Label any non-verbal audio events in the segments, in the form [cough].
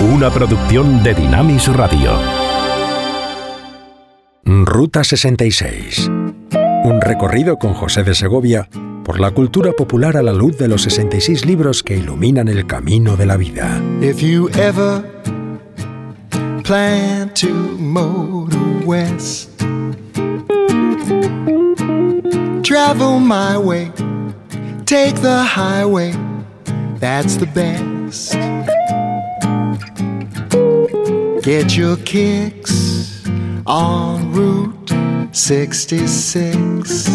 Una producción de Dinamis Radio. Ruta 66. Un recorrido con José de Segovia por la cultura popular a la luz de los 66 libros que iluminan el camino de la vida. If you ever plan to motor west, travel my way, take the highway, that's the best. Get your kicks on Route 66.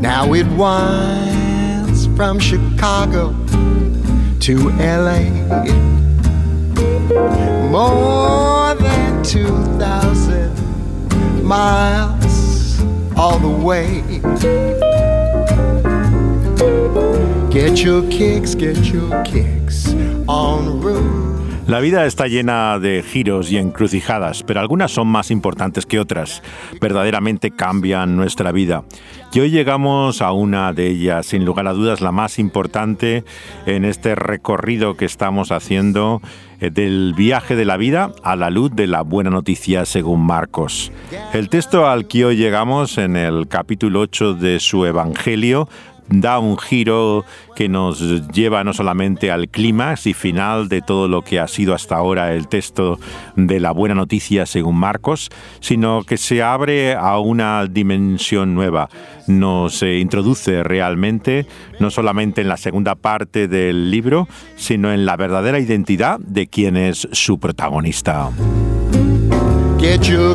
Now it winds from Chicago to LA. More than 2,000 miles all the way. Get your kicks, get your kicks La vida está llena de giros y encrucijadas, pero algunas son más importantes que otras. Verdaderamente cambian nuestra vida. Y hoy llegamos a una de ellas, sin lugar a dudas la más importante en este recorrido que estamos haciendo eh, del viaje de la vida a la luz de la buena noticia según Marcos. El texto al que hoy llegamos en el capítulo 8 de su Evangelio da un giro que nos lleva no solamente al clímax y final de todo lo que ha sido hasta ahora el texto de la buena noticia según Marcos, sino que se abre a una dimensión nueva. Nos introduce realmente no solamente en la segunda parte del libro, sino en la verdadera identidad de quien es su protagonista. Get your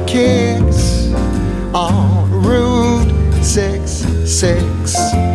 on Route 66.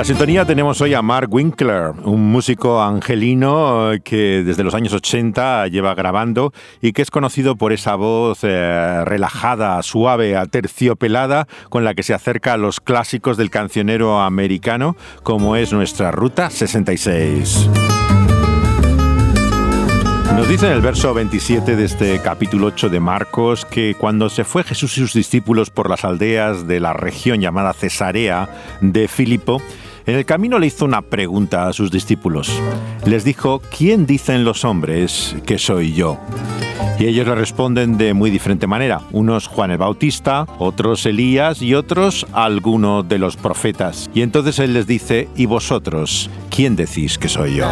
La sintonía tenemos hoy a Mark Winkler, un músico angelino eh, que desde los años 80 lleva grabando y que es conocido por esa voz eh, relajada, suave, aterciopelada con la que se acerca a los clásicos del cancionero americano, como es nuestra Ruta 66. Nos dice en el verso 27 de este capítulo 8 de Marcos que cuando se fue Jesús y sus discípulos por las aldeas de la región llamada Cesarea de Filipo, en el camino le hizo una pregunta a sus discípulos. Les dijo, ¿quién dicen los hombres que soy yo? Y ellos le responden de muy diferente manera. Unos Juan el Bautista, otros Elías y otros alguno de los profetas. Y entonces él les dice, ¿y vosotros? ¿Quién decís que soy yo?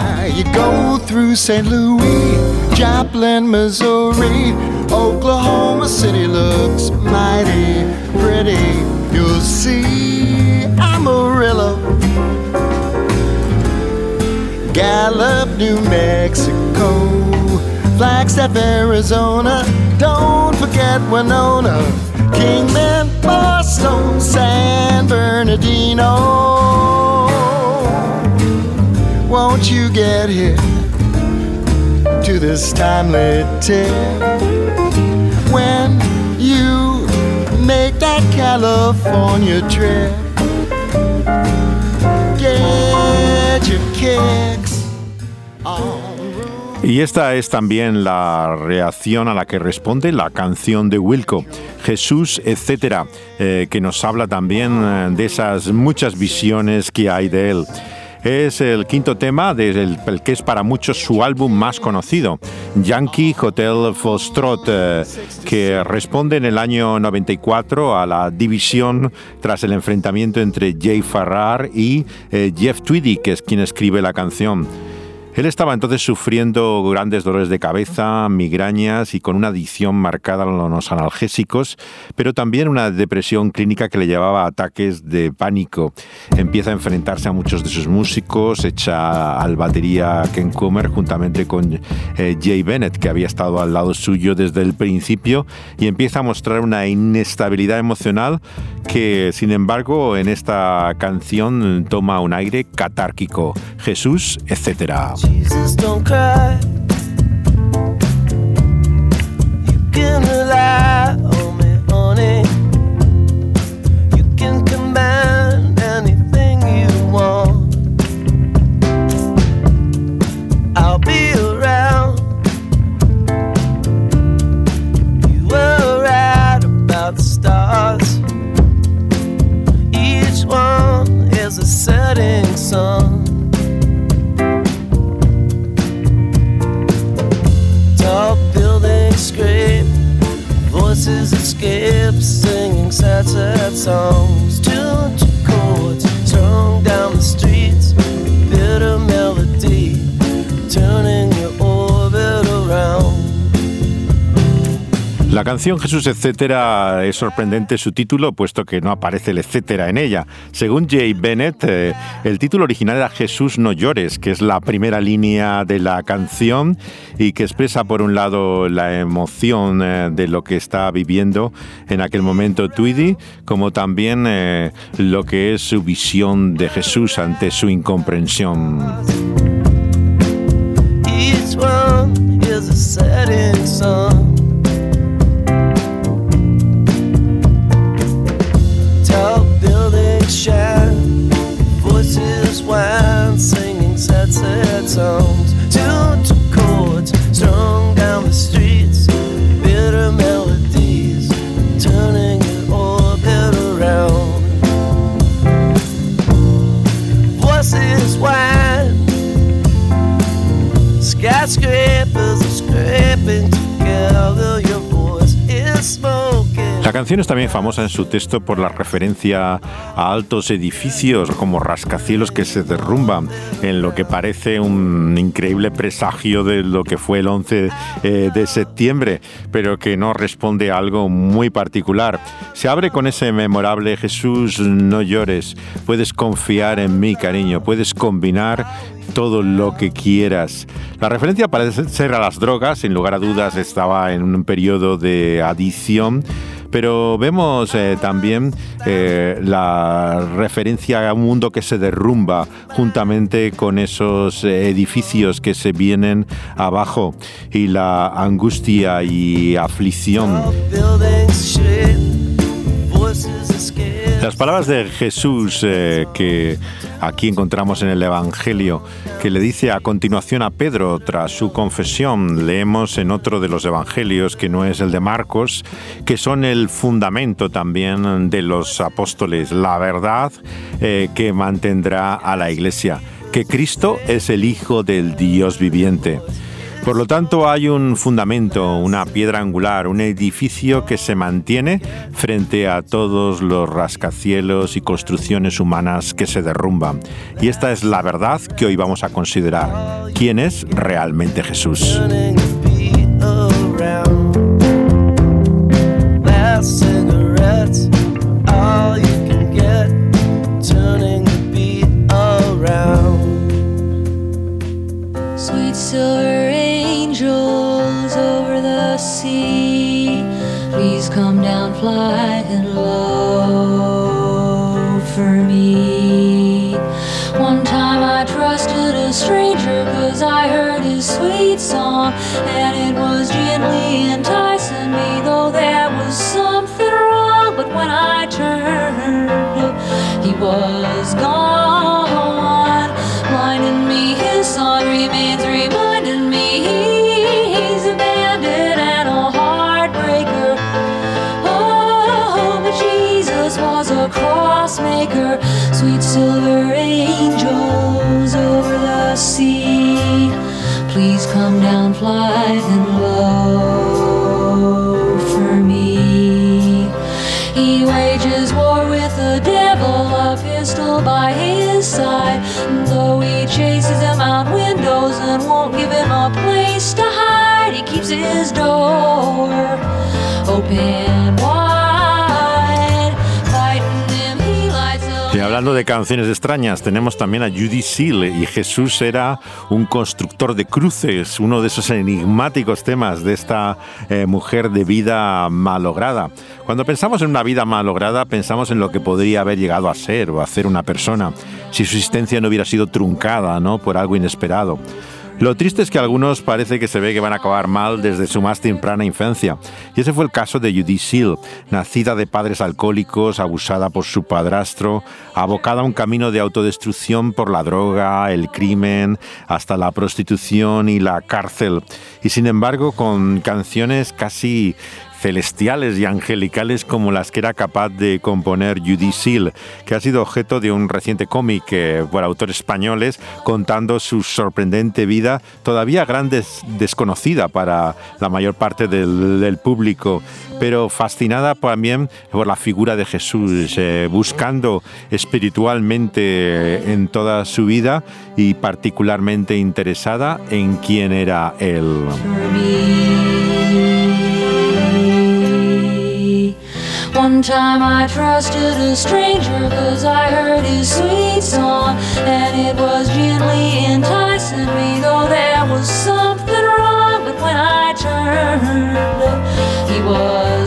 Gallup, New Mexico, Flagstaff, Arizona. Don't forget Winona, Kingman, Boston, San Bernardino. Won't you get here to this timely tip when you make that California trip? Get your kicks. Y esta es también la reacción a la que responde la canción de Wilco, Jesús, etcétera, eh, que nos habla también eh, de esas muchas visiones que hay de él. Es el quinto tema del el que es para muchos su álbum más conocido, Yankee Hotel Foxtrot, eh, que responde en el año 94 a la división tras el enfrentamiento entre Jay Farrar y eh, Jeff Tweedy, que es quien escribe la canción. Él estaba entonces sufriendo grandes dolores de cabeza, migrañas y con una adicción marcada a los analgésicos, pero también una depresión clínica que le llevaba a ataques de pánico. Empieza a enfrentarse a muchos de sus músicos, echa al batería Ken Comer juntamente con eh, Jay Bennett, que había estado al lado suyo desde el principio, y empieza a mostrar una inestabilidad emocional que, sin embargo, en esta canción toma un aire catárquico. Jesús, etcétera. Jesus, don't cry. Canción Jesús etcétera es sorprendente su título, puesto que no aparece el etcétera en ella. Según Jay Bennett, eh, el título original era Jesús no llores, que es la primera línea de la canción y que expresa por un lado la emoción eh, de lo que está viviendo en aquel momento Tweedy, como también eh, lo que es su visión de Jesús ante su incomprensión. that's its own canción es también famosa en su texto por la referencia a altos edificios como rascacielos que se derrumban en lo que parece un increíble presagio de lo que fue el 11 eh, de septiembre, pero que no responde a algo muy particular. Se abre con ese memorable Jesús, no llores, puedes confiar en mí, cariño, puedes combinar todo lo que quieras. La referencia parece ser a las drogas, sin lugar a dudas estaba en un periodo de adición, pero vemos eh, también eh, la referencia a un mundo que se derrumba juntamente con esos edificios que se vienen abajo y la angustia y aflicción. Las palabras de Jesús eh, que aquí encontramos en el Evangelio, que le dice a continuación a Pedro tras su confesión, leemos en otro de los Evangelios que no es el de Marcos, que son el fundamento también de los apóstoles, la verdad eh, que mantendrá a la iglesia, que Cristo es el Hijo del Dios viviente. Por lo tanto, hay un fundamento, una piedra angular, un edificio que se mantiene frente a todos los rascacielos y construcciones humanas que se derrumban. Y esta es la verdad que hoy vamos a considerar. ¿Quién es realmente Jesús? Sea, please come down flying low for me. One time I trusted a stranger cause I heard his sweet song, and it was gently enticing me, though there was something wrong. But when I turned, he was gone, Y hablando de canciones extrañas, tenemos también a Judy Seal y Jesús era un constructor de cruces, uno de esos enigmáticos temas de esta eh, mujer de vida malograda. Cuando pensamos en una vida malograda, pensamos en lo que podría haber llegado a ser o a hacer una persona si su existencia no hubiera sido truncada ¿no? por algo inesperado. Lo triste es que algunos parece que se ve que van a acabar mal desde su más temprana infancia. Y ese fue el caso de Judy Seal, nacida de padres alcohólicos, abusada por su padrastro, abocada a un camino de autodestrucción por la droga, el crimen, hasta la prostitución y la cárcel. Y sin embargo, con canciones casi celestiales y angelicales como las que era capaz de componer Judy Seal, que ha sido objeto de un reciente cómic eh, por autores españoles contando su sorprendente vida, todavía grande desconocida para la mayor parte del, público, pero fascinada también por la figura de Jesús, eh, buscando espiritualmente en toda su vida y particularmente interesada en quién era Él. One time I trusted a stranger cause I heard his sweet song and it was gently enticing me though there was something wrong but when I turned. He was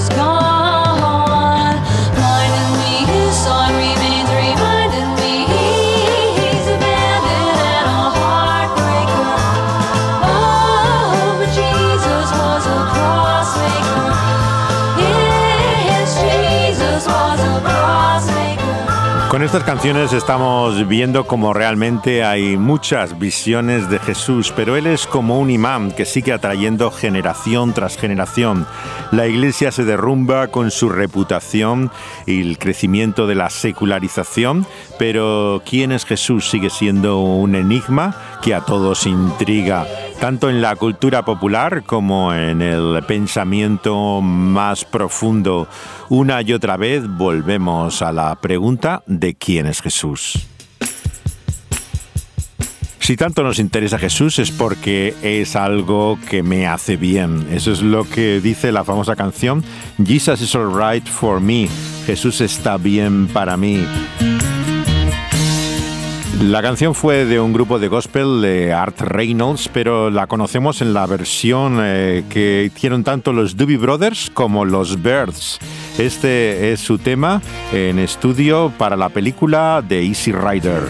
Con estas canciones estamos viendo como realmente hay muchas visiones de Jesús, pero Él es como un imán que sigue atrayendo generación tras generación. La iglesia se derrumba con su reputación y el crecimiento de la secularización, pero ¿quién es Jesús? Sigue siendo un enigma que a todos intriga tanto en la cultura popular como en el pensamiento más profundo. Una y otra vez volvemos a la pregunta de quién es Jesús. Si tanto nos interesa Jesús es porque es algo que me hace bien. Eso es lo que dice la famosa canción Jesus is alright for me. Jesús está bien para mí. La canción fue de un grupo de gospel de Art Reynolds, pero la conocemos en la versión eh, que hicieron tanto los Doobie Brothers como los Birds. Este es su tema en estudio para la película de Easy Rider.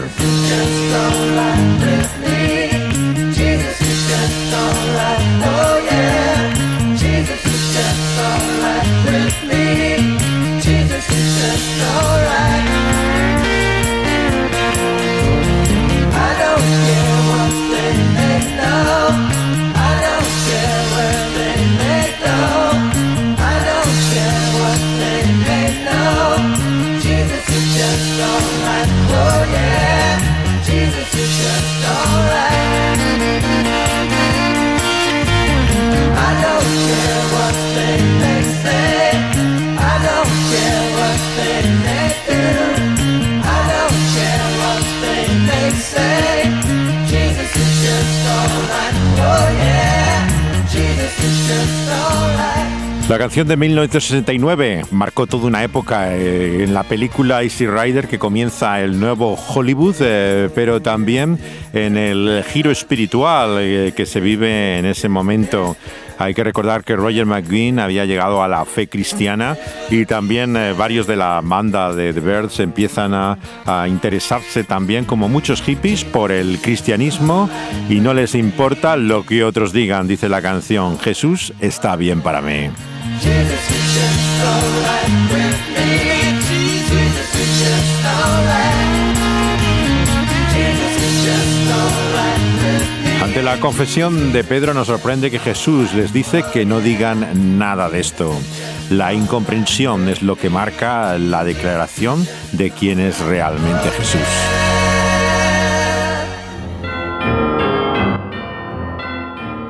La canción de 1969 marcó toda una época eh, en la película Easy Rider que comienza el nuevo Hollywood, eh, pero también en el giro espiritual eh, que se vive en ese momento. Hay que recordar que Roger McGuinn había llegado a la fe cristiana y también eh, varios de la banda de The Birds empiezan a, a interesarse también, como muchos hippies, por el cristianismo y no les importa lo que otros digan, dice la canción. Jesús está bien para mí. Ante la confesión de Pedro nos sorprende que Jesús les dice que no digan nada de esto. La incomprensión es lo que marca la declaración de quién es realmente Jesús.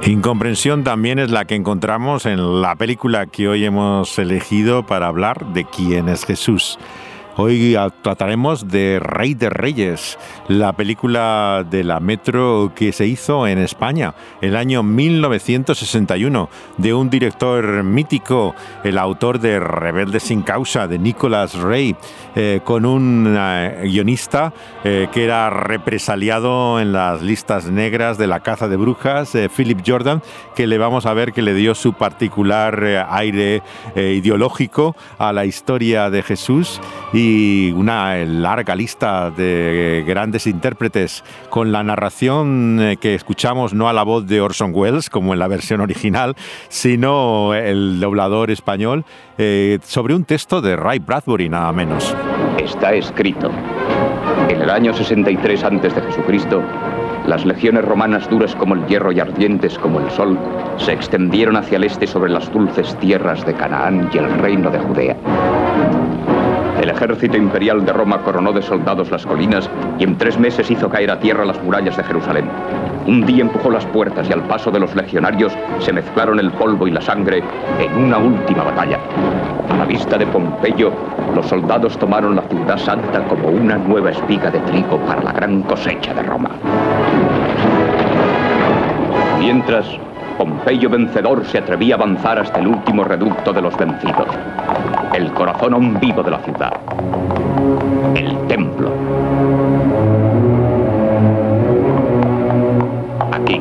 Incomprensión también es la que encontramos en la película que hoy hemos elegido para hablar de quién es Jesús. Hoy trataremos de Rey de Reyes, la película de la Metro que se hizo en España el año 1961, de un director mítico, el autor de Rebelde sin causa, de Nicholas Ray, eh, con un eh, guionista eh, que era represaliado en las listas negras de la caza de brujas, Philip Jordan, que le vamos a ver que le dio su particular aire ideológico a la historia de Jesús. Y una larga lista de grandes intérpretes con la narración eh, que escuchamos no a la voz de Orson Welles como en la versión original, sino el doblador español eh, sobre un texto de Ray Bradbury nada menos. Está escrito. En el año 63 antes de Jesucristo, Las legiones romanas duras como el hierro y ardientes como el sol se extendieron hacia el este sobre las dulces tierras de Canaán y el reino de Judea. El ejército imperial de Roma coronó de soldados las colinas y en tres meses hizo caer a tierra las murallas de Jerusalén. Un día empujó las puertas y al paso de los legionarios se mezclaron el polvo y la sangre en una última batalla. A la vista de Pompeyo, los soldados tomaron la ciudad santa como una nueva espiga de trigo para la gran cosecha de Roma. Mientras, Pompeyo vencedor se atrevía a avanzar hasta el último reducto de los vencidos, el corazón aún vivo de la ciudad, el templo. Aquí,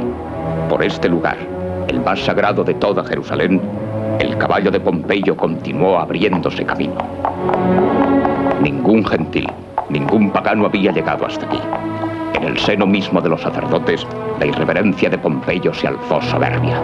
por este lugar, el más sagrado de toda Jerusalén, el caballo de Pompeyo continuó abriéndose camino. Ningún gentil, ningún pagano había llegado hasta aquí. En el seno mismo de los sacerdotes, la irreverencia de Pompeyo se alzó soberbia.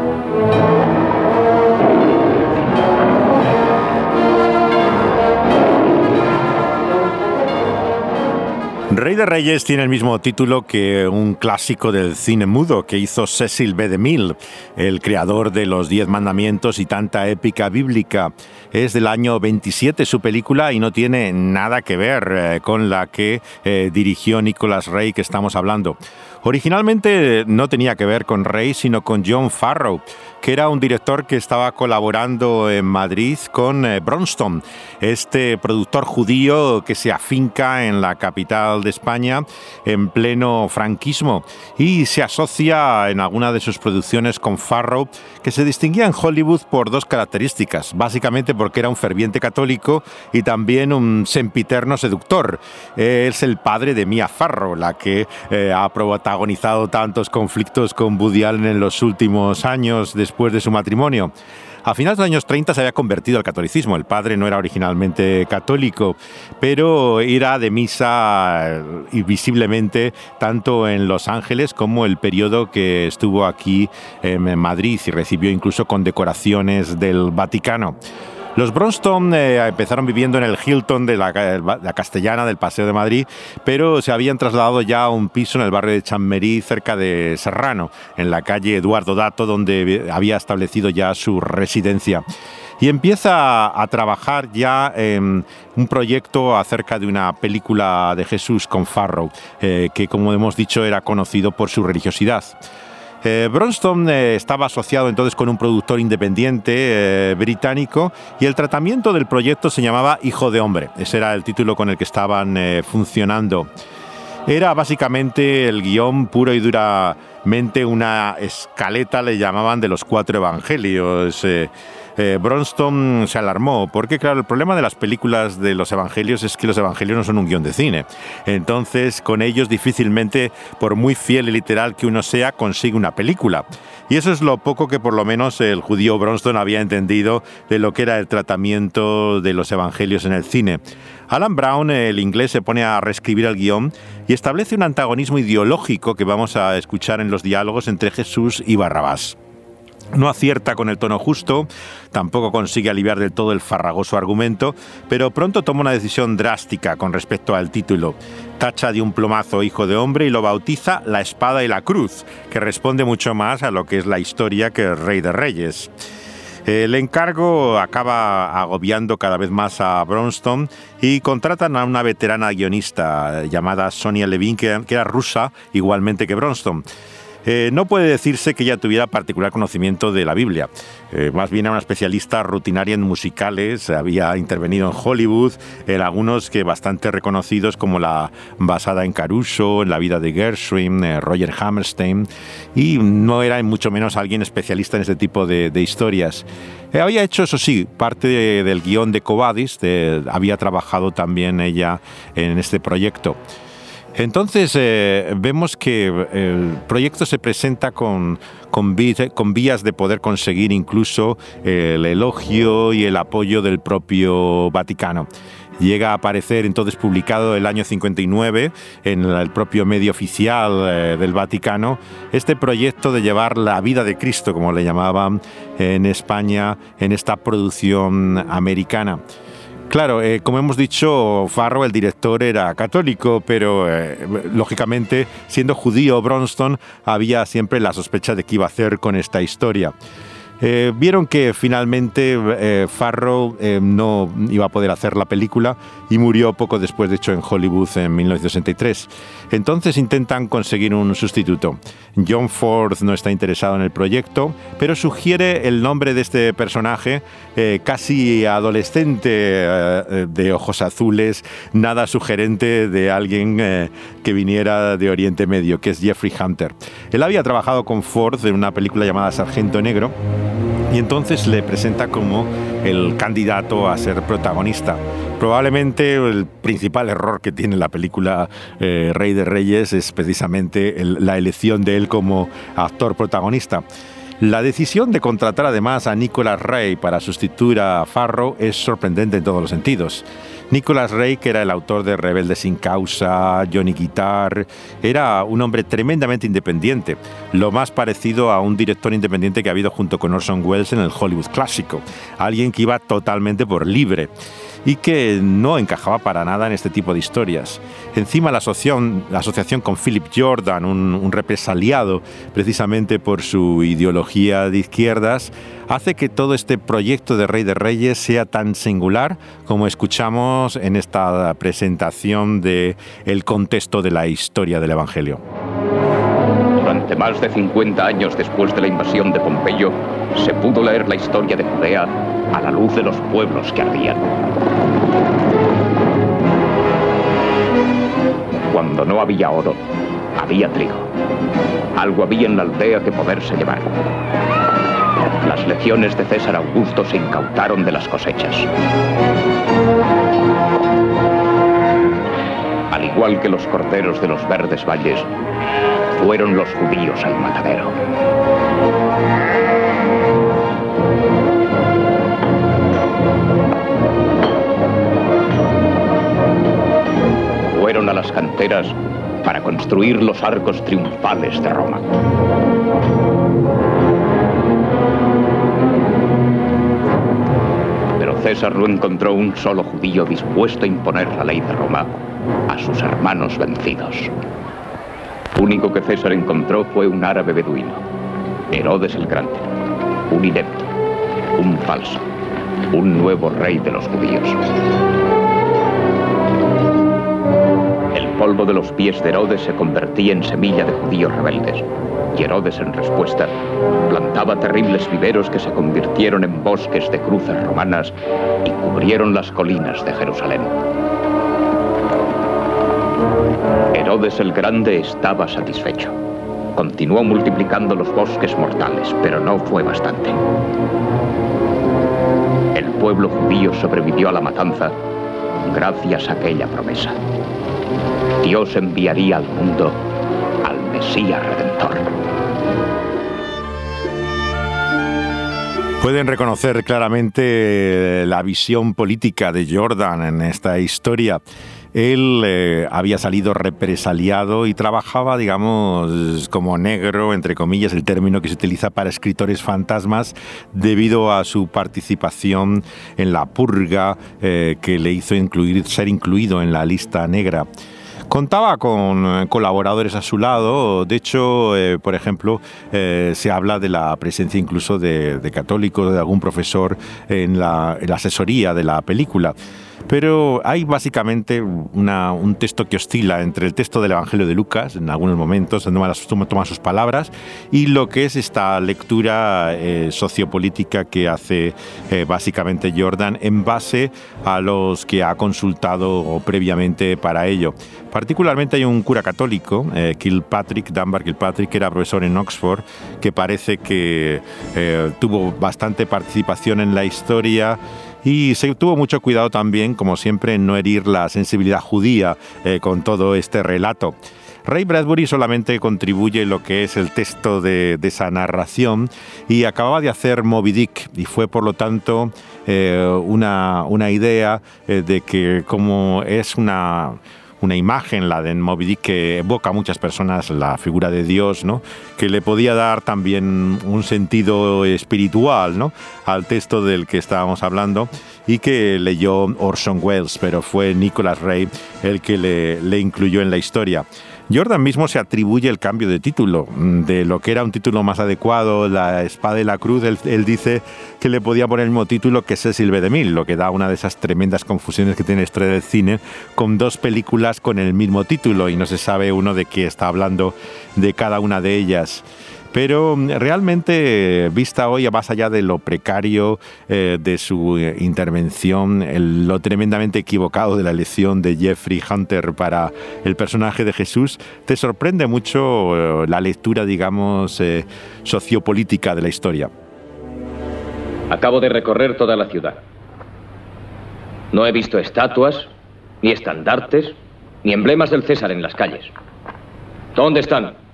Rey de Reyes tiene el mismo título que un clásico del cine mudo que hizo Cecil B. DeMille, el creador de los Diez Mandamientos y tanta épica bíblica. Es del año 27 su película y no tiene nada que ver eh, con la que eh, dirigió Nicholas Rey que estamos hablando. Originalmente no tenía que ver con Rey, sino con John Farrow, que era un director que estaba colaborando en Madrid con eh, Bronston, este productor judío que se afinca en la capital de España en pleno franquismo y se asocia en alguna de sus producciones con Farrow, que se distinguía en Hollywood por dos características, básicamente porque era un ferviente católico y también un sempiterno seductor. Es el padre de Mia Farrow, la que eh, ha protagonizado tantos conflictos con Woody en los últimos años después de su matrimonio. A finales de los años 30 se había convertido al catolicismo. El padre no era originalmente católico, pero era de misa eh, visiblemente tanto en Los Ángeles como el periodo que estuvo aquí en Madrid y recibió incluso condecoraciones del Vaticano. Los Bronston eh, empezaron viviendo en el Hilton de la, la, Castellana del Paseo de Madrid, pero se habían trasladado ya a un piso en el barrio de Chammerí, cerca de Serrano, en la calle Eduardo Dato, donde había establecido ya su residencia y empieza a trabajar ya en un proyecto acerca de una película de Jesús con Farrow, eh, que como hemos dicho era conocido por su religiosidad. Eh, Bronston eh, estaba asociado entonces con un productor independiente eh, británico y el tratamiento del proyecto se llamaba Hijo de Hombre. Ese era el título con el que estaban funcionando. Era básicamente el guion puro y duramente una escaleta, le llamaban, de los cuatro evangelios. Eh, Bronston se alarmó, porque claro, el problema de las películas de los evangelios es que los evangelios no son un guion de cine. Entonces, con ellos difícilmente, por muy fiel y literal que uno sea, consigue una película. Y eso es lo poco que por lo menos el judío Bronston había entendido de lo que era el tratamiento de los evangelios en el cine. Alan Brown, el inglés, se pone a reescribir el guion y establece un antagonismo ideológico que vamos a escuchar en los diálogos entre Jesús y Barrabás. No acierta con el tono justo, tampoco consigue aliviar del todo el farragoso argumento, pero pronto toma una decisión drástica con respecto al título. Tacha de un plomazo hijo de hombre y lo bautiza La espada y la cruz, que responde mucho más a lo que es la historia que el Rey de Reyes. El encargo acaba agobiando cada vez más a Bronston y contratan a una veterana guionista llamada Sonia Levin, que, era rusa igualmente que Bronston. Eh, no puede decirse que ella tuviera particular conocimiento de la Biblia. Eh, más bien era una especialista rutinaria en musicales, había intervenido en Hollywood, en algunos que bastante reconocidos como la basada en Caruso, en la vida de Gershwin, eh, Roger Hammerstein, y no era mucho menos alguien especialista en este tipo de, historias. Eh, había hecho, eso sí, parte de, del guion de Covadis, había trabajado también ella en este proyecto. Entonces eh, vemos que el proyecto se presenta con, con, vías de poder conseguir incluso el elogio y el apoyo del propio Vaticano. Llega a aparecer entonces publicado el año 59 en el propio medio oficial eh, del Vaticano este proyecto de llevar la vida de Cristo, como le llamaban en España, en esta producción americana. Claro, eh, como hemos dicho, Farrow, el director, era católico, pero eh, lógicamente, siendo judío Bronston, había siempre la sospecha de qué iba a hacer con esta historia. Eh, vieron que finalmente eh, Farrow eh, no iba a poder hacer la película y murió poco después, de hecho, en Hollywood en 1963. Entonces intentan conseguir un sustituto. John Ford no está interesado en el proyecto, pero sugiere el nombre de este personaje casi adolescente de ojos azules, nada sugerente de alguien que viniera de Oriente Medio, que es Jeffrey Hunter. Él había trabajado con Ford en una película llamada Sargento Negro y entonces le presenta como el candidato a ser protagonista. Probablemente el principal error que tiene la película eh, Rey de Reyes es precisamente la elección de él como actor protagonista. La decisión de contratar además a Nicholas Ray para sustituir a Farrow es sorprendente en todos los sentidos. Nicholas Ray, que era el autor de Rebelde sin causa, Johnny Guitar, era un hombre tremendamente independiente, lo más parecido a un director independiente que ha habido junto con Orson Welles en el Hollywood clásico, alguien que iba totalmente por libre y que no encajaba para nada en este tipo de historias. Encima la asociación, con Philip Jordan, un, represaliado precisamente por su ideología de izquierdas, hace que todo este proyecto de Rey de Reyes sea tan singular como escuchamos en esta presentación de el contexto de la historia del Evangelio. Durante más de 50 años después de la invasión de Pompeyo, se pudo leer la historia de Judea a la luz de los pueblos que ardían. Cuando no había oro, había trigo. Algo había en la aldea que poderse llevar. Las legiones de César Augusto se incautaron de las cosechas. Al igual que los corderos de los verdes valles, fueron los judíos al matadero. Las canteras para construir los arcos triunfales de Roma. Pero César no encontró un solo judío dispuesto a imponer la ley de Roma a sus hermanos vencidos. Único que César encontró fue un árabe beduino, Herodes el Grande, un inepto, un falso, un nuevo rey de los judíos. Polvo de los pies de Herodes se convertía en semilla de judíos rebeldes, y Herodes en respuesta plantaba terribles viveros que se convirtieron en bosques de cruces romanas y cubrieron las colinas de Jerusalén. Herodes el Grande estaba satisfecho. Continuó multiplicando los bosques mortales, pero no fue bastante. El pueblo judío sobrevivió a la matanza gracias a aquella promesa. Dios enviaría al mundo al Mesías Redentor. Pueden reconocer claramente la visión política de Jordan en esta historia. Él eh, había salido represaliado y trabajaba, digamos, como negro, entre comillas, el término que se utiliza para escritores fantasmas, debido a su participación en la purga eh, que le hizo incluir, ser incluido en la lista negra. Contaba con eh, colaboradores a su lado, de hecho, por ejemplo, se habla de la presencia incluso de, católicos, de algún profesor en la asesoría de la película. Pero hay básicamente un texto que oscila entre el texto del Evangelio de Lucas, en algunos momentos, toma, toma sus palabras, y lo que es esta lectura eh, sociopolítica que hace eh, básicamente Jordan en base a los que ha consultado previamente para ello. Particularmente hay un cura católico, eh, Kilpatrick, Dunbar Kilpatrick, que era profesor en Oxford, que parece que tuvo bastante participación en la historia y se tuvo mucho cuidado también, como siempre, en no herir la sensibilidad judía eh, con todo este relato. Ray Bradbury solamente contribuye lo que es el texto de, esa narración y acababa de hacer Moby Dick y fue por lo tanto eh, una, una, idea eh, de que como es una una imagen, la de Moby Dick, que evoca a muchas personas la figura de Dios, ¿no? que le podía dar también un sentido espiritual ¿no? al texto del que estábamos hablando y que leyó Orson Welles, pero fue Nicholas Ray el que le, le incluyó en la historia. Jordan mismo se atribuye el cambio de título, mm, de lo que era un título más adecuado, La Espada y la Cruz, él, dice que le podía poner el mismo título que Cecil B. DeMille, lo que da una de esas tremendas confusiones que tiene la historia del cine, con dos películas con el mismo título y no se sabe uno de qué está hablando de cada una de ellas. Pero mm, realmente, vista hoy, más allá de lo precario eh, de su eh, intervención, lo tremendamente equivocado de la elección de Jeffrey Hunter para el personaje de Jesús, te sorprende mucho eh, la lectura, digamos, sociopolítica de la historia. Acabo de recorrer toda la ciudad. No he visto estatuas, ni estandartes, ni emblemas del César en las calles. ¿Dónde están?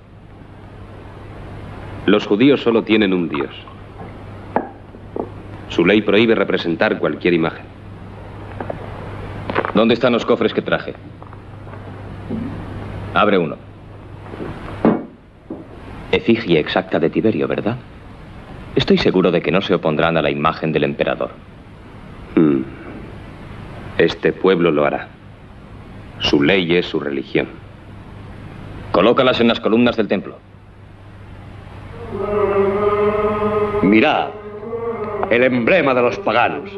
Los judíos solo tienen un Dios. Su ley prohíbe representar cualquier imagen. ¿Dónde están los cofres que traje? Abre uno. Efigie exacta de Tiberio, ¿verdad? Estoy seguro de que no se opondrán a la imagen del emperador. Hmm. Este pueblo lo hará. Su ley es su religión. Colócalas en las columnas del templo. Mirad, el emblema de los paganos.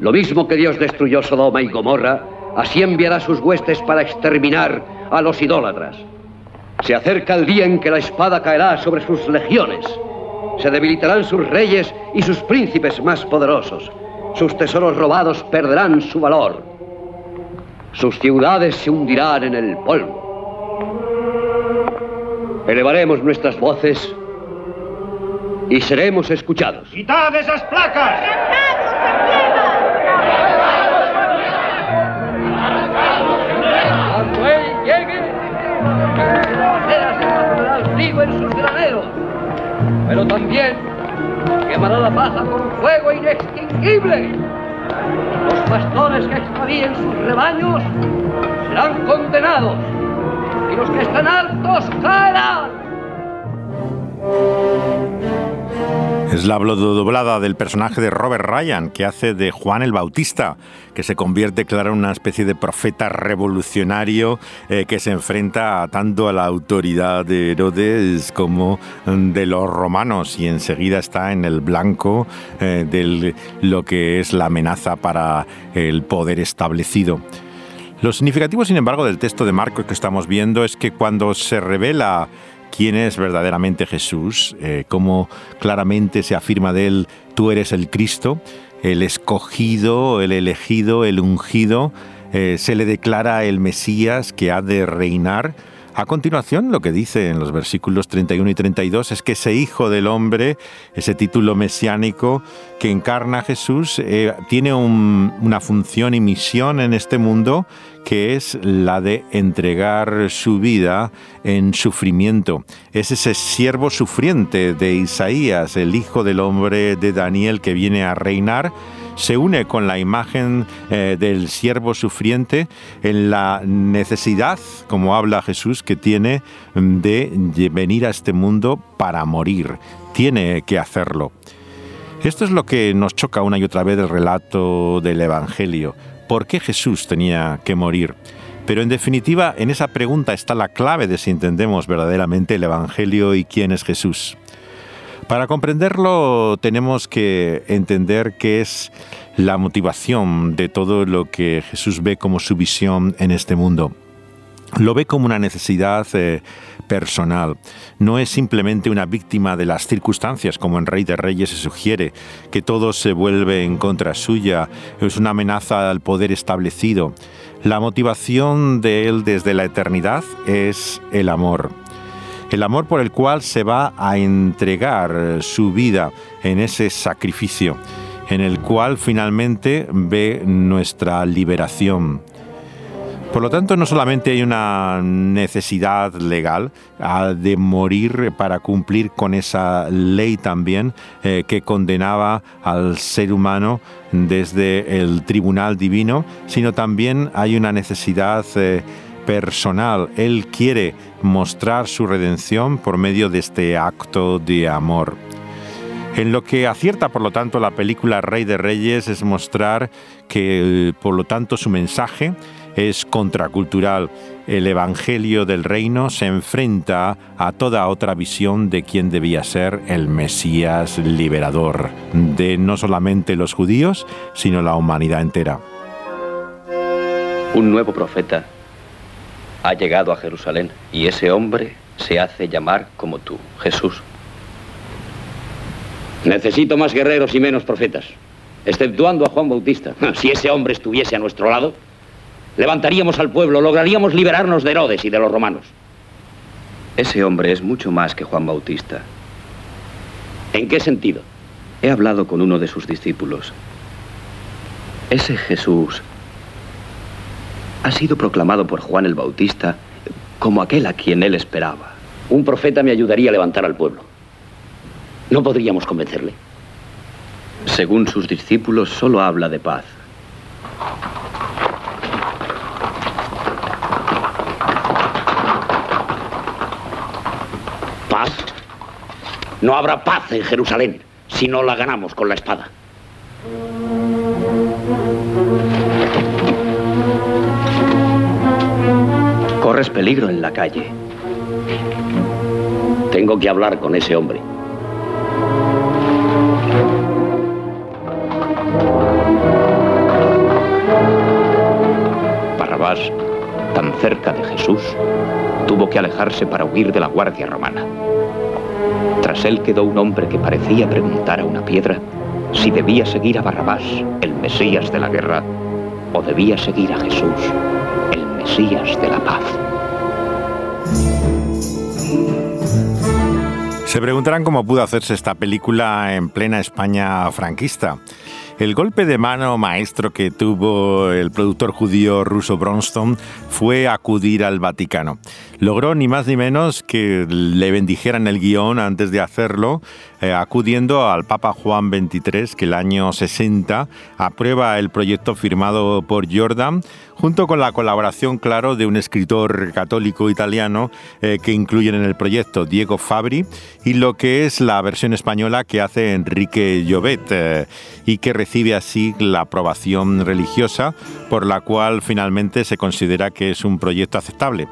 Lo mismo que Dios destruyó Sodoma y Gomorra, así enviará sus huestes para exterminar a los idólatras. Se acerca el día en que la espada caerá sobre sus legiones. Se debilitarán sus reyes y sus príncipes más poderosos. Sus tesoros robados perderán su valor. Sus ciudades se hundirán en el polvo. Elevaremos nuestras voces y seremos escuchados. ¡Quitad esas placas! Cuando él llegue, el trigo en sus graneros, pero también quemará la paja con fuego inextinguible. Los pastores que extravíen sus rebaños serán condenados y los que están hartos caerán. Es la doblada del personaje de Robert Ryan, que hace de Juan el Bautista, que se convierte, claro, en una especie de profeta revolucionario eh, que se enfrenta tanto a la autoridad de Herodes como mm, de los romanos y enseguida está en el blanco eh, de lo que es la amenaza para el poder establecido. Lo significativo, sin embargo, del texto de Marcos que estamos viendo es que cuando se revela quién es verdaderamente Jesús, eh, cómo claramente se afirma de él, tú eres el Cristo, el escogido, el elegido, el ungido, eh, se le declara el Mesías que ha de reinar a continuación, lo que dice en los versículos 31 y 32 es que ese Hijo del Hombre, ese título mesiánico que encarna Jesús, eh, tiene una función y misión en este mundo que es la de entregar su vida en sufrimiento. Es ese siervo sufriente de Isaías, el Hijo del Hombre de Daniel que viene a reinar se une con la imagen eh, del siervo sufriente en la necesidad, como habla Jesús, que tiene de venir a este mundo para morir. Tiene que hacerlo. Esto es lo que nos choca una y otra vez del relato del Evangelio. ¿Por qué Jesús tenía que morir? Pero en definitiva, en esa pregunta está la clave de si entendemos verdaderamente el Evangelio y quién es Jesús. Para comprenderlo tenemos que entender qué es la motivación de todo lo que Jesús ve como su visión en este mundo. Lo ve como una necesidad eh, personal. No es simplemente una víctima de las circunstancias, como en Rey de Reyes se sugiere, que todo se vuelve en contra suya, es una amenaza al poder establecido. La motivación de él desde la eternidad es el amor el amor por el cual se va a entregar su vida en ese sacrificio, en el cual finalmente ve nuestra liberación. Por lo tanto, no solamente hay una necesidad legal de morir para cumplir con esa ley también eh, que condenaba al ser humano desde el tribunal divino, sino también hay una necesidad eh, personal. Él quiere mostrar su redención por medio de este acto de amor. En lo que acierta, por lo tanto, la película Rey de Reyes es mostrar que, por lo tanto, su mensaje es contracultural. El Evangelio del Reino se enfrenta a toda otra visión de quién debía ser el Mesías liberador de no solamente los judíos, sino la humanidad entera. Un nuevo profeta ha llegado a Jerusalén y ese hombre se hace llamar como tú, Jesús. Necesito más guerreros y menos profetas, exceptuando a Juan Bautista. [laughs] Si ese hombre estuviese a nuestro lado, levantaríamos al pueblo, lograríamos liberarnos de Herodes y de los romanos. Ese hombre es mucho más que Juan Bautista. ¿En qué sentido? He hablado con uno de sus discípulos. Ese Jesús ha sido proclamado por Juan el Bautista como aquel a quien él esperaba. Un profeta me ayudaría a levantar al pueblo. No podríamos convencerle. Según sus discípulos, solo habla de paz. ¿Paz? No habrá paz en Jerusalén si no la ganamos con la espada. Corres peligro en la calle. Tengo que hablar con ese hombre. Barrabás, tan cerca de Jesús, tuvo que alejarse para huir de la guardia romana. Tras él quedó un hombre que parecía preguntar a una piedra si debía seguir a Barrabás, el Mesías de la guerra, o debía seguir a Jesús, el Mesías de la paz. Se preguntarán cómo pudo hacerse esta película en plena España franquista. El golpe de mano maestro que tuvo el productor judío ruso Bronston fue acudir al Vaticano. Logró ni más ni menos que le bendijeran el guion antes de hacerlo, eh, acudiendo al Papa Juan XXIII, que el año 60 aprueba el proyecto firmado por Jordan, junto con la colaboración, claro, de un escritor católico italiano eh, que incluyen en el proyecto Diego Fabri y lo que es la versión española que hace Enrique Llobet eh, y que recibe así la aprobación religiosa por la cual finalmente se considera que es un proyecto aceptable.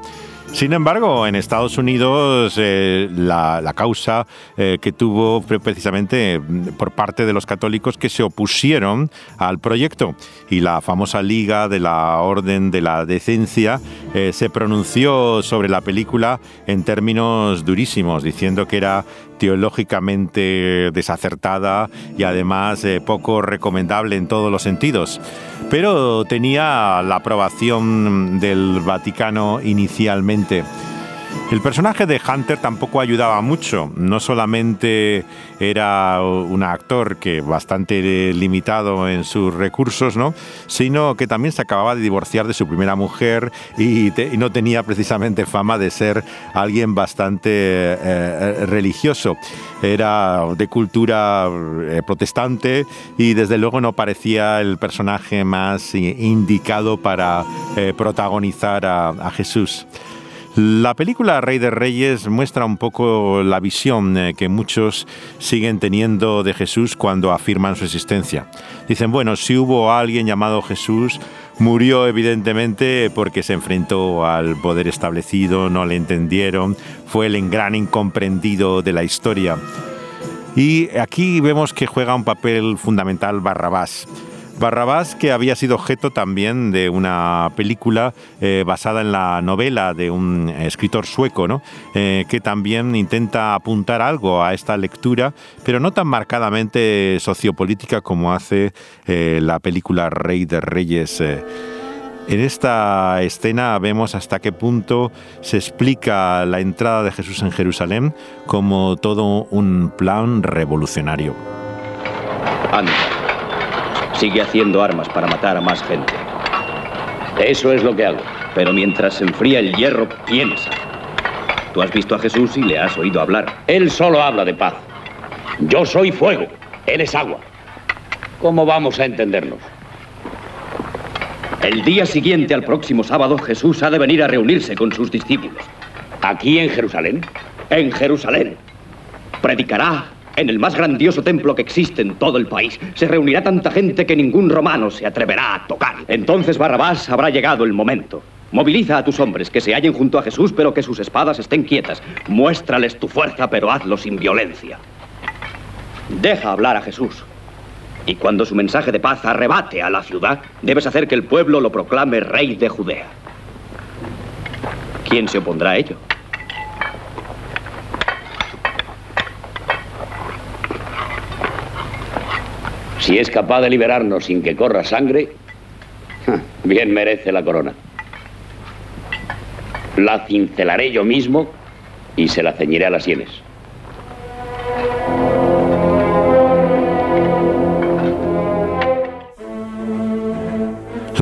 Sin embargo, en Estados Unidos eh, la, causa eh, que tuvo fue precisamente mm, por parte de los católicos que se opusieron al proyecto. Y la famosa Liga de la Orden de la Decencia eh, se pronunció sobre la película en términos durísimos, diciendo que era teológicamente desacertada y además eh, poco recomendable en todos los sentidos. Pero tenía la aprobación del Vaticano inicialmente. El personaje de Hunter tampoco ayudaba mucho, no solamente era un actor que bastante limitado en sus recursos, ¿no? sino que también se acababa de divorciar de su primera mujer y, no tenía precisamente fama de ser alguien bastante eh, religioso. Era de cultura eh, protestante y desde luego no parecía el personaje más indicado para eh, protagonizar a Jesús. La película Rey de Reyes muestra un poco la visión eh, que muchos siguen teniendo de Jesús cuando afirman su existencia. Dicen, bueno, si hubo alguien llamado Jesús, murió evidentemente porque se enfrentó al poder establecido, no le entendieron, fue el gran incomprendido de la historia. Y aquí vemos que juega un papel fundamental Barrabás. Barrabás, que había sido objeto también de una película eh, basada en la novela de un escritor sueco, ¿no? Eh, que también intenta apuntar algo a esta lectura, pero no tan marcadamente sociopolítica como hace eh, la película Rey de Reyes. En esta escena vemos hasta qué punto se explica la entrada de Jesús en Jerusalén como todo un plan revolucionario. Sigue haciendo armas para matar a más gente. Eso es lo que hago. Pero mientras se enfría el hierro, piensa. Tú has visto a Jesús y le has oído hablar. Él solo habla de paz. Yo soy fuego, él es agua. ¿Cómo vamos a entendernos? El día siguiente al próximo sábado, Jesús ha de venir a reunirse con sus discípulos. ¿Aquí en Jerusalén? En Jerusalén. Predicará en el más grandioso templo que existe en todo el país. Se reunirá tanta gente que ningún romano se atreverá a tocar. Entonces, Barrabás, habrá llegado el momento. Moviliza a tus hombres, que se hallen junto a Jesús, pero que sus espadas estén quietas. Muéstrales tu fuerza, pero hazlo sin violencia. Deja hablar a Jesús. Y cuando su mensaje de paz arrebate a la ciudad, debes hacer que el pueblo lo proclame rey de Judea. ¿Quién se opondrá a ello? Si es capaz de liberarnos sin que corra sangre, bien merece la corona. La cincelaré yo mismo y se la ceñiré a las sienes.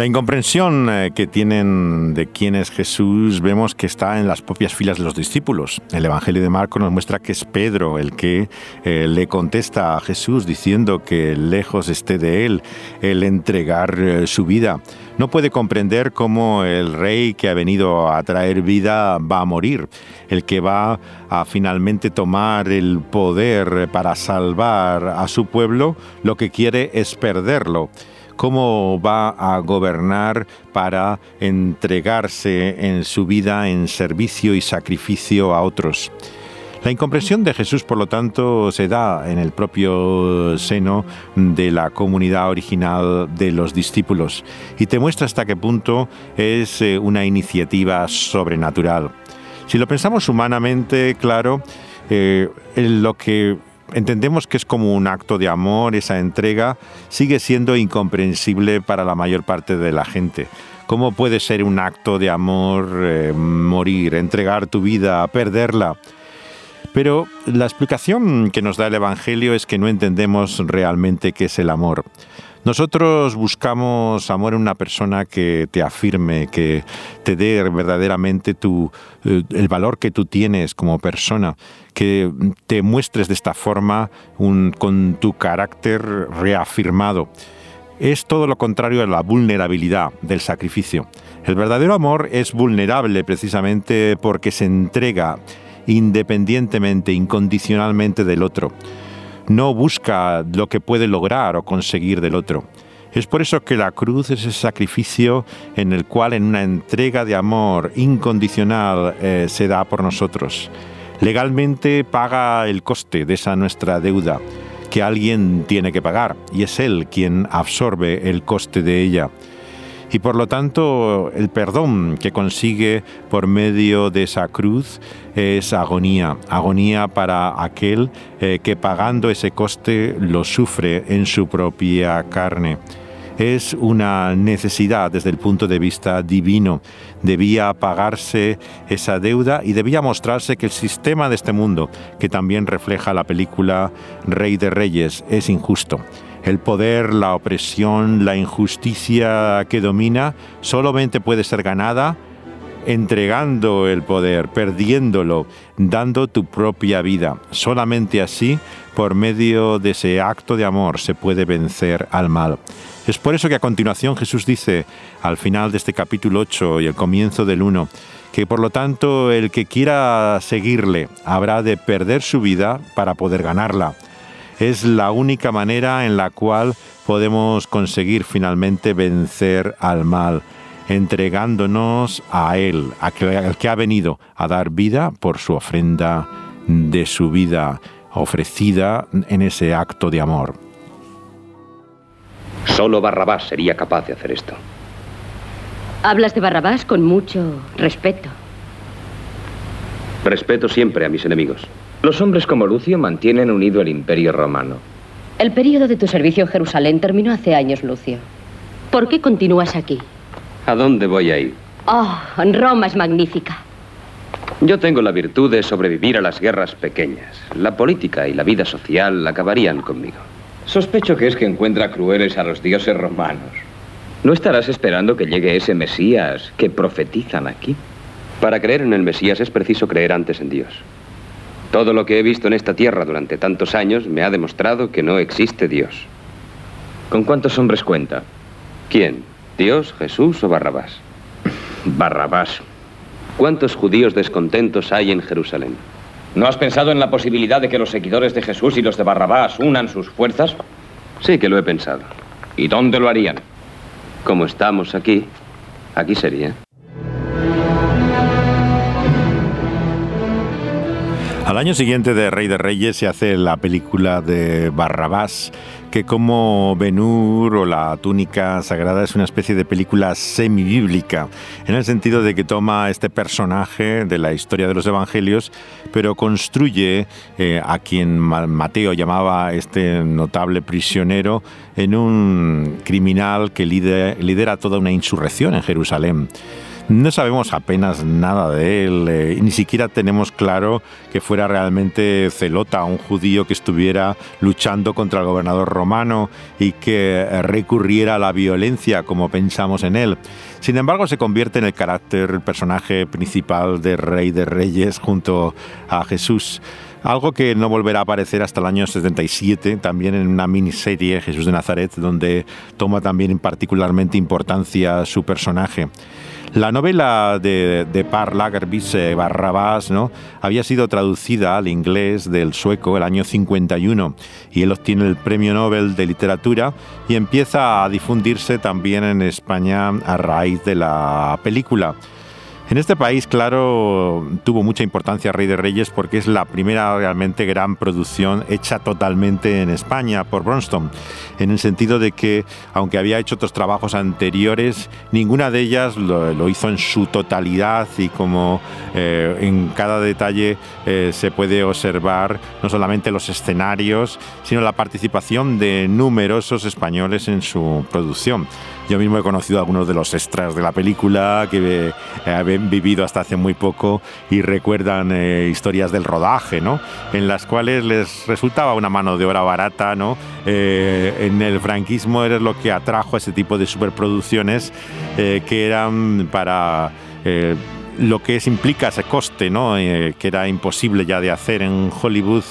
La incomprensión eh, que tienen de quién es Jesús vemos que está en las propias filas de los discípulos. El Evangelio de Marcos nos muestra que es Pedro el que eh, le contesta a Jesús diciendo que lejos esté de él el entregar eh, su vida. No puede comprender cómo el rey que ha venido a traer vida va a morir, el que va a finalmente tomar el poder para salvar a su pueblo, lo que quiere es perderlo cómo va a gobernar para entregarse en su vida en servicio y sacrificio a otros. La incomprensión de Jesús, por lo tanto, se da en el propio seno de la comunidad original de los discípulos y te muestra hasta qué punto es eh, una iniciativa sobrenatural. Si lo pensamos humanamente, claro, eh, lo que entendemos que es como un acto de amor, esa entrega, sigue siendo incomprensible para la mayor parte de la gente. ¿Cómo puede ser un acto de amor eh, morir, entregar tu vida, perderla? Pero la explicación que nos da el Evangelio es que no entendemos realmente qué es el amor. Nosotros buscamos amor en una persona que te afirme, que te dé verdaderamente eh, el valor que tú tienes como persona, que te muestres de esta forma con tu carácter reafirmado. Es todo lo contrario a la vulnerabilidad del sacrificio. El verdadero amor es vulnerable precisamente porque se entrega independientemente, incondicionalmente del otro no busca lo que puede lograr o conseguir del otro. Es por eso que la cruz es ese sacrificio en el cual en una entrega de amor incondicional eh, se da por nosotros. Legalmente paga el coste de esa nuestra deuda que alguien tiene que pagar y es él quien absorbe el coste de ella y por lo tanto el perdón que consigue por medio de esa cruz es agonía, agonía para aquel eh, que pagando ese coste lo sufre en su propia carne es una necesidad desde el punto de vista divino. Debía pagarse esa deuda y debía mostrarse que el sistema de este mundo, que también refleja la película Rey de Reyes, es injusto el poder, la opresión, la injusticia que domina solamente puede ser ganada entregando el poder, perdiéndolo, dando tu propia vida. Solamente así, por medio de ese acto de amor, se puede vencer al mal. Es por eso que a continuación Jesús dice, al final de este capítulo 8 y el comienzo del 1, que por lo tanto el que quiera seguirle habrá de perder su vida para poder ganarla es la única manera en la cual podemos conseguir finalmente vencer al mal, entregándonos a Él, al que ha venido a dar vida por su ofrenda de su vida ofrecida en ese acto de amor. Solo Barrabás sería capaz de hacer esto. Hablas de Barrabás con mucho respeto. Respeto siempre a mis enemigos. Los hombres como Lucio mantienen unido el imperio romano. El periodo de tu servicio en Jerusalén terminó hace años, Lucio. ¿Por qué continúas aquí? ¿A dónde voy a ir? Oh, Roma es magnífica. Yo tengo la virtud de sobrevivir a las guerras pequeñas. La política y la vida social acabarían conmigo. Sospecho que es que encuentra crueles a los dioses romanos. ¿No estarás esperando que llegue ese Mesías que profetizan aquí? Para creer en el Mesías es preciso creer antes en Dios. Todo lo que he visto en esta tierra durante tantos años me ha demostrado que no existe Dios. ¿Con cuántos hombres cuenta? ¿Quién? ¿Dios, Jesús o Barrabás? [clears throat] Barrabás. ¿Cuántos judíos descontentos hay en Jerusalén? ¿No has pensado en la posibilidad de que los seguidores de Jesús y los de Barrabás unan sus fuerzas? Sí que lo he pensado. ¿Y dónde lo harían? Como estamos aquí, aquí sería. Al año siguiente de Rey de Reyes se hace la película de Barrabás, que como Benur o la túnica sagrada es una especie de película semibíblica, en el sentido de que toma este personaje de la historia de los evangelios, pero construye eh, a quien Mateo llamaba este notable prisionero en un criminal que lidera, lidera toda una insurrección en Jerusalén. No sabemos apenas nada de él, eh, ni siquiera tenemos claro que fuera realmente Celota, un judío que estuviera luchando contra el gobernador romano y que recurriera a la violencia como pensamos en él. Sin embargo, se convierte en el carácter, el personaje principal de Rey de Reyes junto a Jesús algo que no volverá a aparecer hasta el año 77, también en una miniserie, Jesús de Nazaret, donde toma también particularmente importancia su personaje. La novela de, Par Lagervis, eh, Barrabás, ¿no? había sido traducida al inglés del sueco el año 51 y él obtiene el Premio Nobel de Literatura y empieza a difundirse también en España a raíz de la película. En este país, claro, tuvo mucha importancia Rey de Reyes porque es la primera realmente gran producción hecha totalmente en España por Bronston, en el sentido de que, aunque había hecho otros trabajos anteriores, ninguna de ellas lo, hizo en su totalidad y como eh, en cada detalle eh, se puede observar no solamente los escenarios, sino la participación de numerosos españoles en su producción. Yo mismo he conocido algunos de los extras de la película que eh, han vivido hasta hace muy poco y recuerdan eh, historias del rodaje, ¿no? En las cuales les resultaba una mano de obra barata, ¿no? Eh, en el franquismo era lo que atrajo a ese tipo de superproducciones que eran para lo que es, implica ese coste, ¿no? que era imposible ya de hacer en Hollywood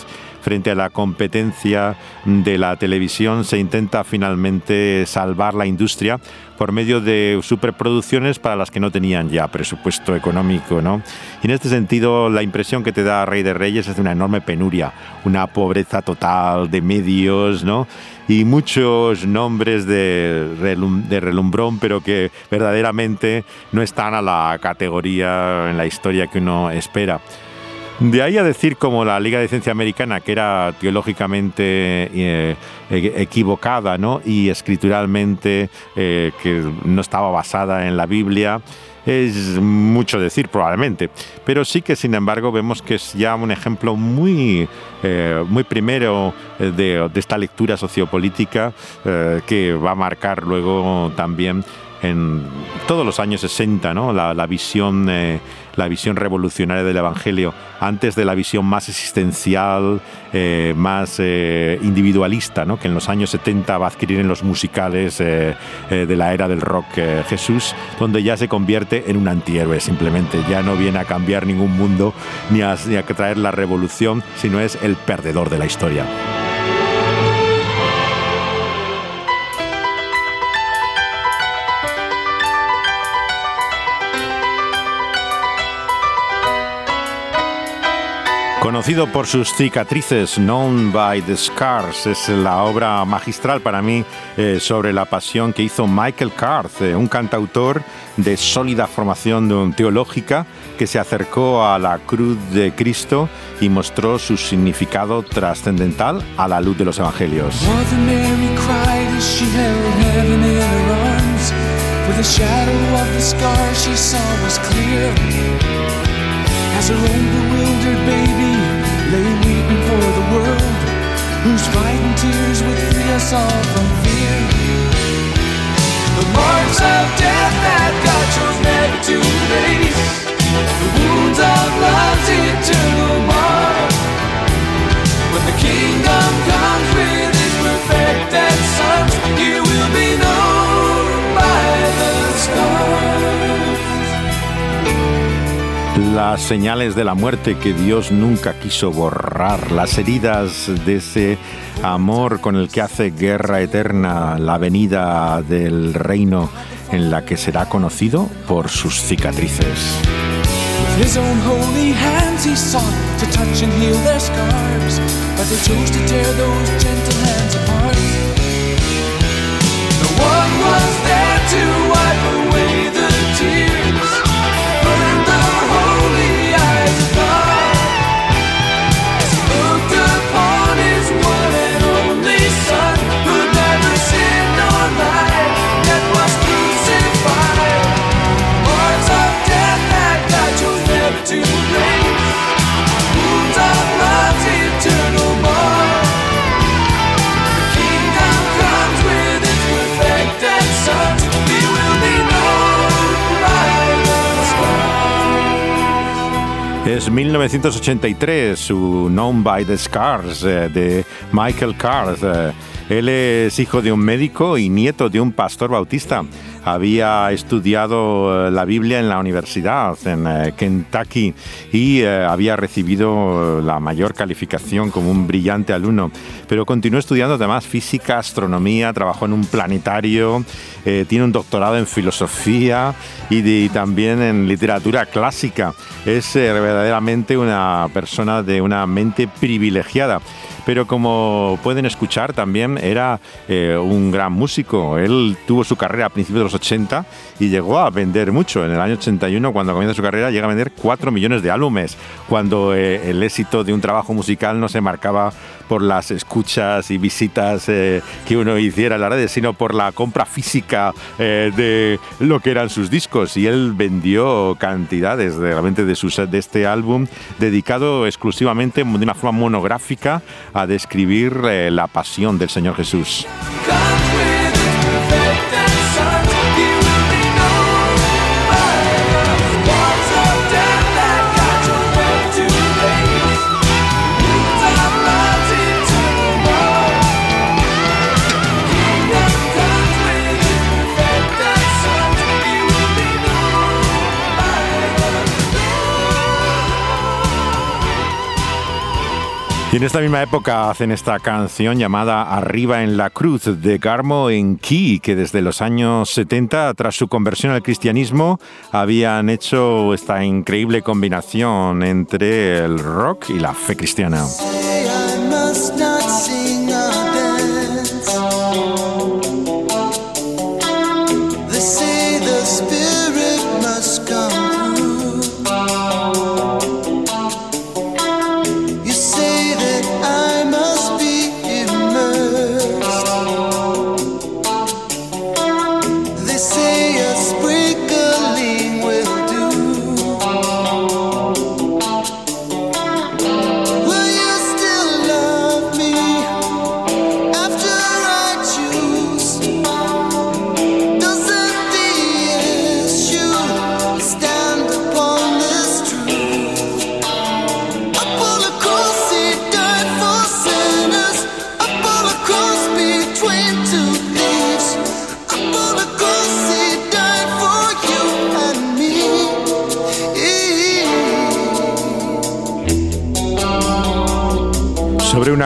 frente a la competencia de la televisión, se intenta finalmente salvar la industria por medio de superproducciones para las que no tenían ya presupuesto económico. ¿no? Y en este sentido, la impresión que te da Rey de Reyes es de una enorme penuria, una pobreza total de medios, ¿no? y muchos nombres de, de relumbrón, pero que verdaderamente no están a la categoría en la historia que uno espera. De ahí a decir como la Liga de Ciencia Americana, que era teológicamente eh, e-, equivocada ¿no? y escrituralmente eh, que no estaba basada en la Biblia, es mucho decir probablemente, pero sí que sin embargo vemos que es ya un ejemplo muy, eh, muy primero de, esta lectura sociopolítica que va a marcar luego también en todos los años 60, ¿no? la, visión, la visión revolucionaria del Evangelio, antes de la visión más existencial, eh, más eh, individualista, ¿no? que en los años 70 va a adquirir en los musicales de la era del rock Jesús, donde ya se convierte en un antihéroe simplemente, ya no viene a cambiar ningún mundo ni ni a traer la revolución, sino es el perdedor de la historia. Conocido por sus cicatrices, Known by the Scars, es la obra magistral para mí eh, sobre la pasión que hizo Michael Carth, eh, un cantautor de sólida formación teológica que se acercó a la cruz de Cristo y mostró su significado trascendental a la luz de los evangelios. As her own bewildered baby lay weeping for the world, whose fighting tears would free us all from fear. The marks of death that God chose never to erase, the wounds of love's las señales de la muerte que Dios nunca quiso borrar, las heridas de ese amor con el que hace guerra eterna la venida del reino en la que será conocido por sus cicatrices. Es 1983, su Known by the Scars eh, de Michael Card. Eh, Él es hijo de un médico y nieto de un pastor bautista. Había estudiado eh, la Biblia en la universidad en eh, Kentucky y eh, había recibido la mayor calificación como un brillante alumno. Pero continuó estudiando además física, astronomía, trabajó en un planetario, tiene un doctorado en filosofía y, también en literatura clásica. Es verdaderamente una persona de una mente privilegiada. Pero como pueden escuchar, también era eh, un gran músico. Él tuvo su carrera a principios de los 80 y llegó a vender mucho. En el año 81, cuando comienza su carrera, llega a vender 4 millones de álbumes, cuando eh, el éxito de un trabajo musical no se marcaba por las escuchas y visitas eh, que uno hiciera en las redes, sino por la compra física de lo que eran sus discos. Y él vendió cantidades de, realmente de, sus, de este álbum, dedicado exclusivamente de una forma monográfica a describir eh, la pasión del Señor Jesús. Y en esta misma época hacen esta canción llamada Arriba en la Cruz de Garmo en Key, que desde los años 70, tras su conversión al cristianismo, habían hecho esta increíble combinación entre el rock y la fe cristiana.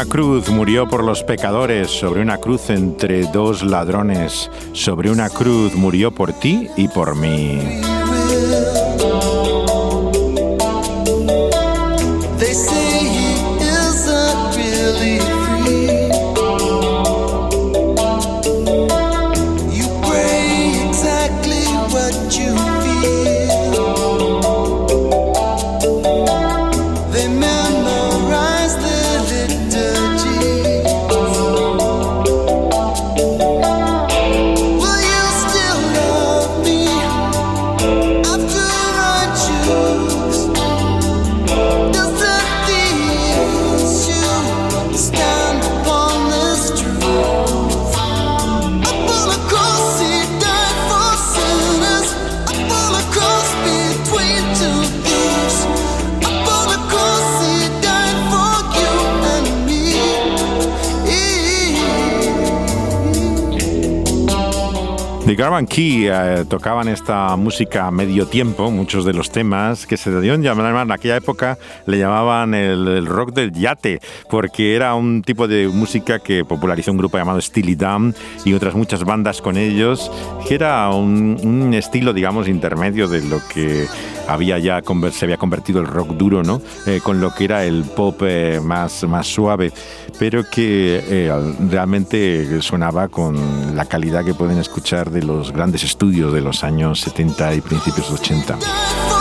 Cruz murió por los pecadores, sobre una cruz entre dos ladrones, sobre una cruz murió por ti y por mí. Garvan Key eh, tocaban esta música a medio tiempo, muchos de los temas que se dieron. Llamar en aquella época le llamaban el, el rock del yate, porque era un tipo de música que popularizó un grupo llamado Steely Dan y otras muchas bandas con ellos, que era un, un estilo, digamos, intermedio de lo que había ya se había convertido el rock duro, ¿no? Eh, con lo que era el pop eh, más, más suave, pero que eh, realmente sonaba con la calidad que pueden escuchar de los grandes estudios de los años 70 y principios de 80.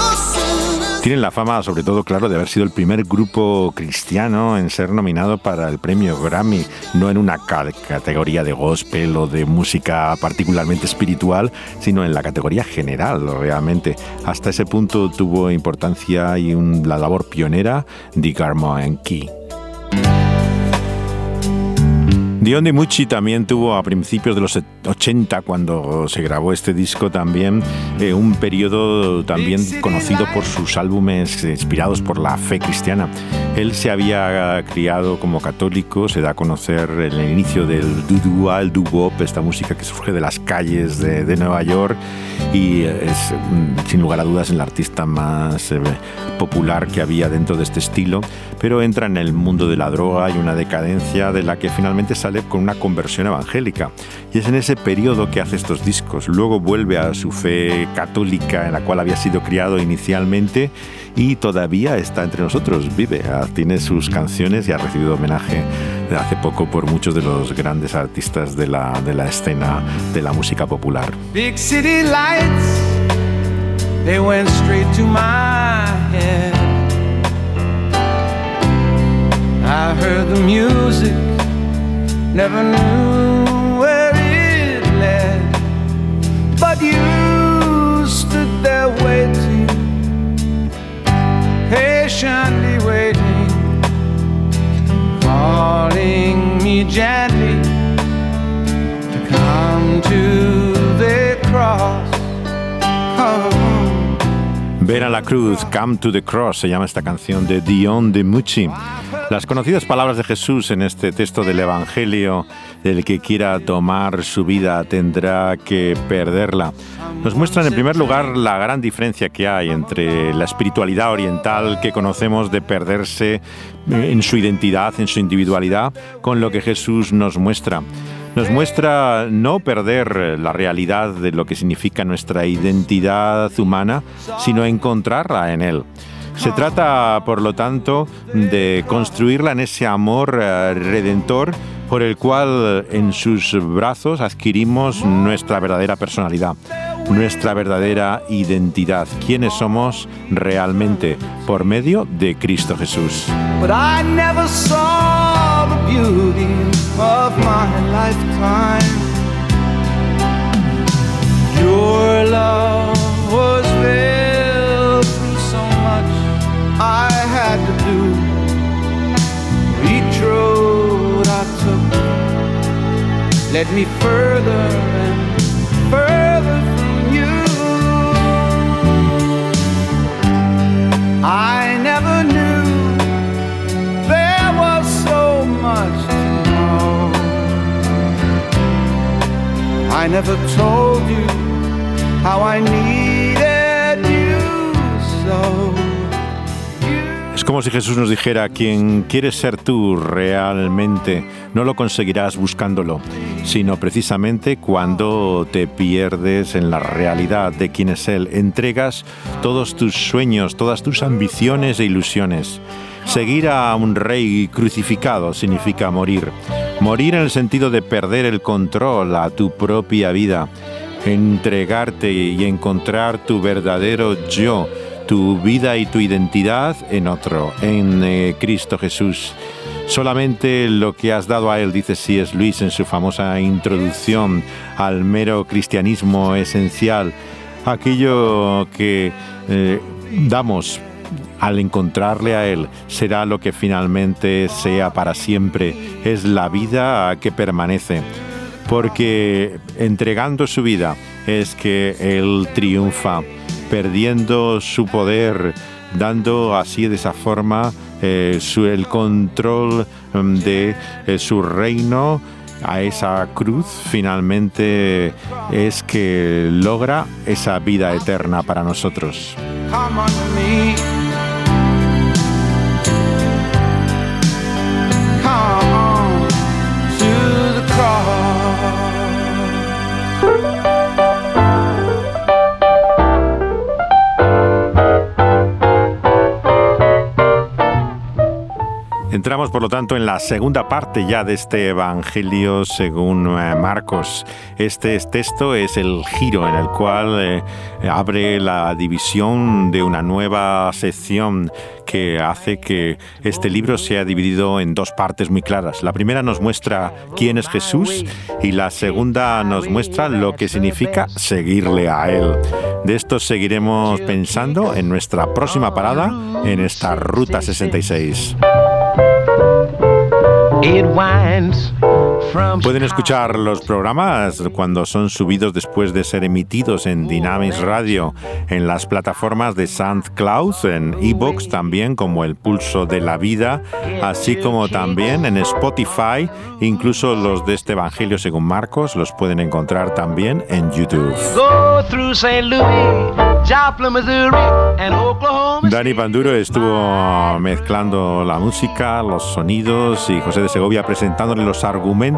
Tienen la fama, sobre todo, claro, de haber sido el primer grupo cristiano en ser nominado para el premio Grammy, no en una ca- categoría de gospel o de música particularmente espiritual, sino en la categoría general, realmente. Hasta ese punto tuvo importancia y un- la labor pionera de Garmo Key. Dion Di Mucci también tuvo a principios de los 80, cuando se grabó este disco también, eh, un periodo también conocido por sus álbumes inspirados por la fe cristiana. Él se había criado como católico, se da a conocer el inicio del el doo-wop, esta música que surge de las calles de, de Nueva York y es mm, sin lugar a dudas el artista más eh, popular que había dentro de este estilo, pero entra en el mundo de la droga y una decadencia de la que finalmente sale con una conversión evangélica. Y es en ese periodo que hace estos discos. Luego vuelve a su fe católica en la cual había sido criado inicialmente y todavía está entre nosotros, vive, ah, tiene sus canciones y ha recibido homenaje de hace poco por muchos de los grandes artistas de la, de la escena de la música popular. Big city lights, they went straight to my head. I heard the music, never knew where it led. But you stood there waiting, patiently waiting, calling me gently to come to the cross. Come. Ven a la cruz, Come to the Cross, se llama esta canción de Dion de Mucci. Las conocidas palabras de Jesús en este texto del Evangelio, el que quiera tomar su vida tendrá que perderla, nos muestran en primer lugar la gran diferencia que hay entre la espiritualidad oriental que conocemos de perderse en su identidad, en su individualidad, con lo que Jesús nos muestra. Nos muestra no perder la realidad de lo que significa nuestra identidad humana, sino encontrarla en Él. Se trata, por lo tanto, de construirla en ese amor eh, redentor por el cual en sus brazos adquirimos nuestra verdadera personalidad, nuestra verdadera identidad, quiénes somos realmente por medio de Cristo Jesús. Es como si Jesús nos dijera, quien quieres ser tú realmente, no lo conseguirás buscándolo, sino precisamente cuando te pierdes en la realidad de quién es Él, entregas todos tus sueños, todas tus ambiciones e ilusiones. Seguir a un rey crucificado significa morir. Morir en el sentido de perder el control a tu propia vida, entregarte y encontrar tu verdadero yo, tu vida y tu identidad en otro, en eh, Cristo Jesús. Solamente lo que has dado a Él, dice C.S. Luis en su famosa introducción al mero cristianismo esencial, aquello que eh, damos al encontrarle a Él será lo que finalmente sea para siempre, es la vida que permanece, porque entregando su vida es que Él triunfa, perdiendo su poder, dando así de esa forma eh, el control mm, de eh, su reino a esa cruz finalmente es que logra esa vida eterna para nosotros. Entramos, por lo tanto, en la segunda parte ya de este Evangelio según eh, Marcos. Este texto es el giro en el cual eh, abre la división de una nueva sección que hace que este libro sea dividido en dos partes muy claras. La primera nos muestra quién es Jesús y la segunda nos muestra lo que significa seguirle a Él. De esto seguiremos pensando en nuestra próxima parada en esta Ruta 66. It winds Pueden escuchar los programas cuando son subidos después de ser emitidos en Dynamis Radio, en las plataformas de SoundCloud, en iBox también como El Pulso de la Vida, así como también en Spotify, incluso los de este Evangelio según Marcos los pueden encontrar también en YouTube. Dani Panduro estuvo mezclando la música, los sonidos y José de Segovia presentándole los argumentos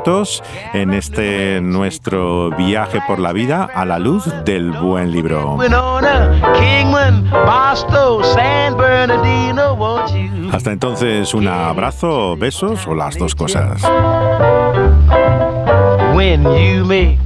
en este nuestro viaje por la vida a la luz del buen libro. Hasta entonces un abrazo, besos o las dos cosas. When you make